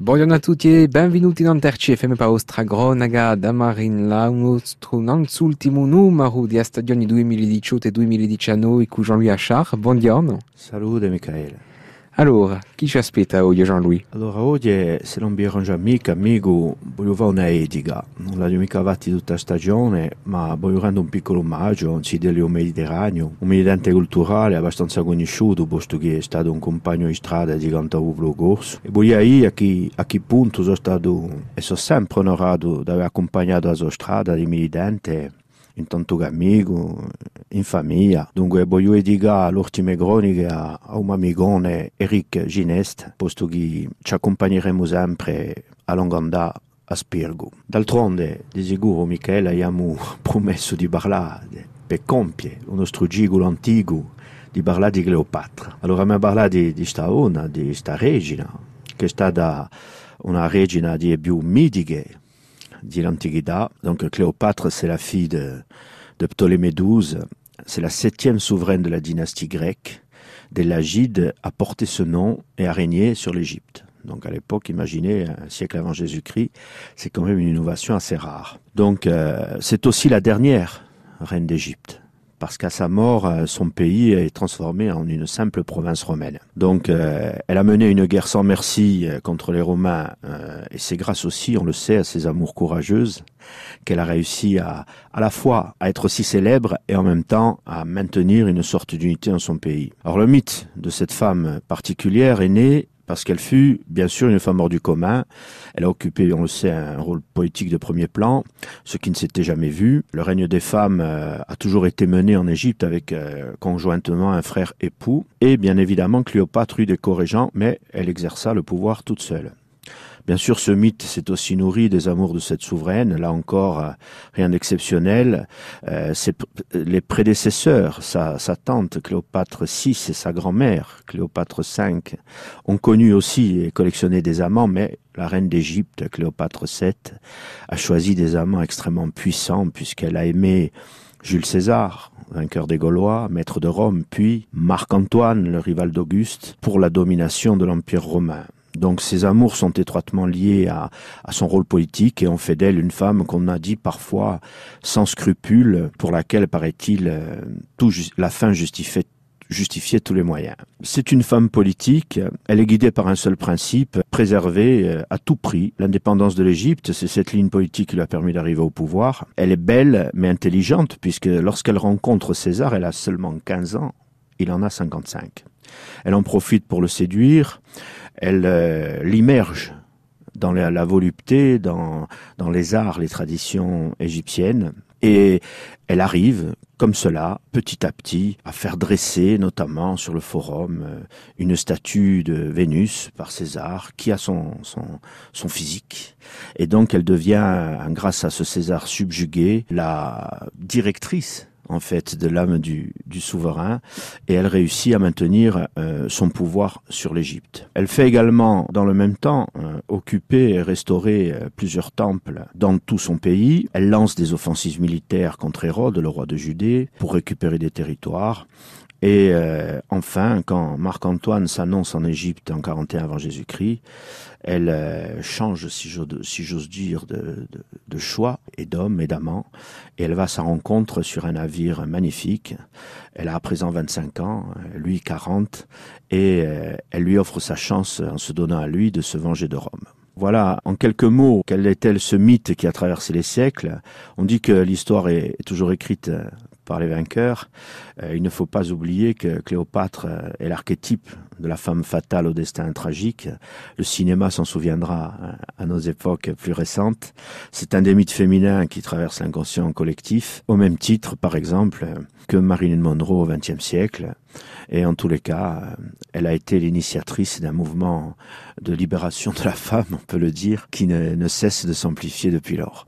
Buongiorno a tutti e benvenuti in Terci FM pa ostra gronaga da Marin la nostro ultimo numero di stagione 2018 e 2019 con Jean-Louis Achard. Buongiorno. Salute Michele. Allora, chi ci aspetta oggi Jean-Louis? Allora, oggi se non mi arrangia mica, amico, voglio fare una edica. Non l'ho mica fatti tutta la stagione, ma voglio rendere un piccolo omaggio a un cidelio mediterraneo, un militante culturale abbastanza conosciuto, posto che è stato un compagno di strada di Cantavublo Corso. E voglio dire a chi, a chi punto sono stato e sono sempre onorato di aver accompagnato la sua strada di militante in tanto amico, in famiglia. Dunque voglio dire l'ultima cronica a un amigone Eric Ginest, posto che ci accompagneremo sempre a Longanda a Spirgo. D'altronde, di sicuro Michele abbiamo promesso di parlare per compiere il nostro gigolo antico di parlare di Cleopatra. Allora mi parlare di, di sta ona, di sta regina, che è stata una regina di più mitiche dit. Donc Cléopâtre, c'est la fille de, Ptolémée XII. C'est la septième souveraine de la dynastie grecque. Dès l'Agide a porté ce nom et a régné sur l'Égypte. Donc à l'époque, imaginez, un siècle avant Jésus-Christ, c'est quand même une innovation assez rare. Donc euh, c'est aussi la dernière reine d'Égypte parce qu'à sa mort, euh, son pays est transformé en une simple province romaine. Donc, euh, elle a mené une guerre sans merci euh, contre les Romains, et c'est grâce aussi, on le sait, à ses amours courageuses qu'elle a réussi à, à la fois à être aussi célèbre et en même temps à maintenir une sorte d'unité dans son pays. Alors, le mythe de cette femme particulière est né parce qu'elle fut bien sûr une femme hors du commun. Elle a occupé, on le sait, un rôle politique de premier plan, ce qui ne s'était jamais vu. Le règne des femmes euh, a toujours été mené en Égypte avec euh, conjointement un frère époux. Et bien évidemment, Cléopâtre eut des co-régents, mais elle exerça le pouvoir toute seule. Bien sûr, ce mythe s'est aussi nourri des amours de cette souveraine. Là encore, euh, rien d'exceptionnel. Euh, les prédécesseurs, sa, sa, tante Cléopâtre VI et sa grand-mère Cléopâtre V, ont connu aussi et collectionné des amants, mais la reine d'Égypte, Cléopâtre VII, a choisi des amants extrêmement puissants puisqu'elle a aimé Jules César, vainqueur des Gaulois, maître de Rome, puis Marc-Antoine, le rival d'Auguste, pour la domination de l'Empire romain. Donc ses amours sont étroitement liés à, son rôle politique et on fait d'elle une femme qu'on a dit parfois sans scrupule, pour laquelle, paraît-il, euh, tout la fin justifiait tous les moyens. C'est une femme politique, elle est guidée par un seul principe, préserver euh, à tout prix l'indépendance de l'Égypte, c'est cette ligne politique qui lui a permis d'arriver au pouvoir. Elle est belle mais intelligente puisque lorsqu'elle rencontre César, elle a seulement 15 ans, il en a 55. Elle en profite pour le séduire, elle euh, l'immerge dans la, volupté, dans, les arts, les traditions égyptiennes, et elle arrive, comme cela, petit à petit, à faire dresser, notamment sur le forum, euh, une statue de Vénus par César, qui a son, son physique. Et donc elle devient, grâce à ce César subjugué, la directrice en fait de l'âme du, du, souverain et elle réussit à maintenir euh, son pouvoir sur l'Égypte. Elle fait également dans le même temps euh, occuper et restaurer euh, plusieurs temples dans tout son pays. Elle lance des offensives militaires contre Hérode, le roi de Judée, pour récupérer des territoires. Et euh, enfin, quand Marc-Antoine s'annonce en Égypte en 41 avant Jésus-Christ, elle euh, change, si j'ose dire, de, choix et d'homme et d'amant, et elle va à sa rencontre sur un navire magnifique. Elle a à présent 25 ans, lui 40, et euh, elle lui offre sa chance en se donnant à lui de se venger de Rome. Voilà, en quelques mots, quel est-elle ce mythe qui a traversé les siècles? On dit que l'histoire est toujours écrite par les vainqueurs. Euh, il ne faut pas oublier que Cléopâtre euh, est l'archétype de la femme fatale au destin tragique. Le cinéma s'en souviendra euh, à nos époques plus récentes. C'est un des mythes féminins qui traverse l'inconscient collectif, au même titre, par exemple, que Marilyn Monroe au XXe siècle. Et en tous les cas, elle a été l'initiatrice d'un mouvement de libération de la femme, on peut le dire, qui ne cesse de s'amplifier depuis lors.